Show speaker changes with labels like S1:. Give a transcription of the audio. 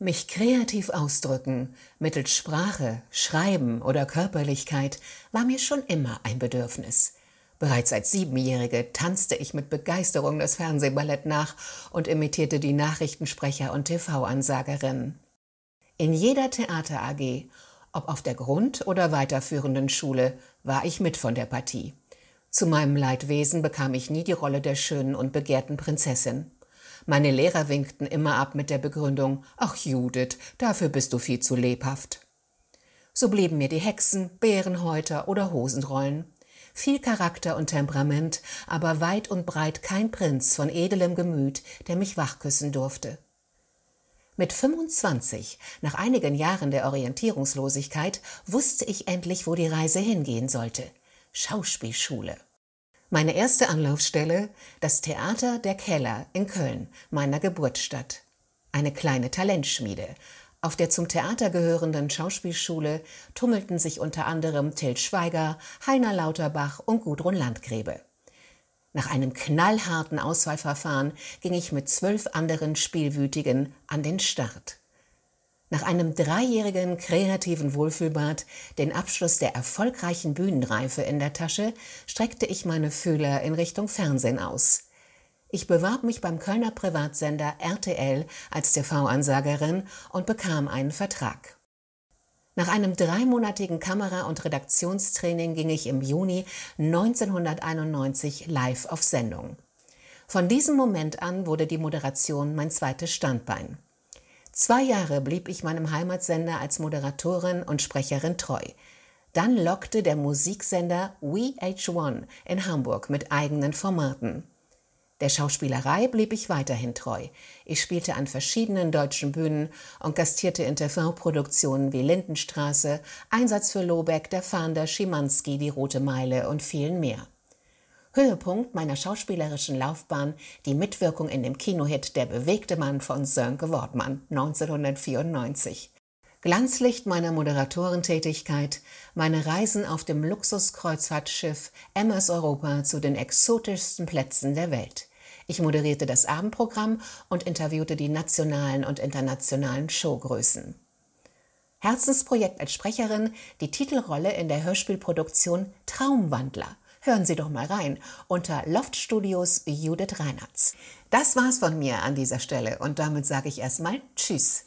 S1: Mich kreativ ausdrücken, mittels Sprache, Schreiben oder Körperlichkeit, war mir schon immer ein Bedürfnis. Bereits als Siebenjährige tanzte ich mit Begeisterung das Fernsehballett nach und imitierte die Nachrichtensprecher und TV-Ansagerinnen. In jeder Theater AG, ob auf der Grund- oder weiterführenden Schule, war ich mit von der Partie. Zu meinem Leidwesen bekam ich nie die Rolle der schönen und begehrten Prinzessin. Meine Lehrer winkten immer ab mit der Begründung, ach Judith, dafür bist du viel zu lebhaft. So blieben mir die Hexen, Bärenhäuter oder Hosenrollen. Viel Charakter und Temperament, aber weit und breit kein Prinz von edelem Gemüt, der mich wachküssen durfte. Mit 25, nach einigen Jahren der Orientierungslosigkeit, wusste ich endlich, wo die Reise hingehen sollte. Schauspielschule. Meine erste Anlaufstelle, das Theater der Keller in Köln, meiner Geburtsstadt. Eine kleine Talentschmiede. Auf der zum Theater gehörenden Schauspielschule tummelten sich unter anderem Till Schweiger, Heiner Lauterbach und Gudrun Landgräbe. Nach einem knallharten Auswahlverfahren ging ich mit zwölf anderen Spielwütigen an den Start. Nach einem dreijährigen kreativen Wohlfühlbad, den Abschluss der erfolgreichen Bühnenreife in der Tasche, streckte ich meine Fühler in Richtung Fernsehen aus. Ich bewarb mich beim Kölner Privatsender RTL als TV-Ansagerin und bekam einen Vertrag. Nach einem dreimonatigen Kamera- und Redaktionstraining ging ich im Juni 1991 live auf Sendung. Von diesem Moment an wurde die Moderation mein zweites Standbein. Zwei Jahre blieb ich meinem Heimatsender als Moderatorin und Sprecherin treu. Dann lockte der Musiksender WeH1 in Hamburg mit eigenen Formaten. Der Schauspielerei blieb ich weiterhin treu. Ich spielte an verschiedenen deutschen Bühnen und gastierte in TV-Produktionen wie Lindenstraße, Einsatz für Lobeck, Der Fahnder, Schimanski, Die Rote Meile und vielen mehr. Höhepunkt meiner schauspielerischen Laufbahn die Mitwirkung in dem Kinohit Der bewegte Mann von Sönke Wortmann 1994. Glanzlicht meiner Moderatorentätigkeit, meine Reisen auf dem Luxuskreuzfahrtschiff Emmas Europa zu den exotischsten Plätzen der Welt. Ich moderierte das Abendprogramm und interviewte die nationalen und internationalen Showgrößen. Herzensprojekt als Sprecherin die Titelrolle in der Hörspielproduktion Traumwandler. Hören Sie doch mal rein unter Loft Studios Judith Reinhardt. Das war's von mir an dieser Stelle und damit sage ich erstmal Tschüss.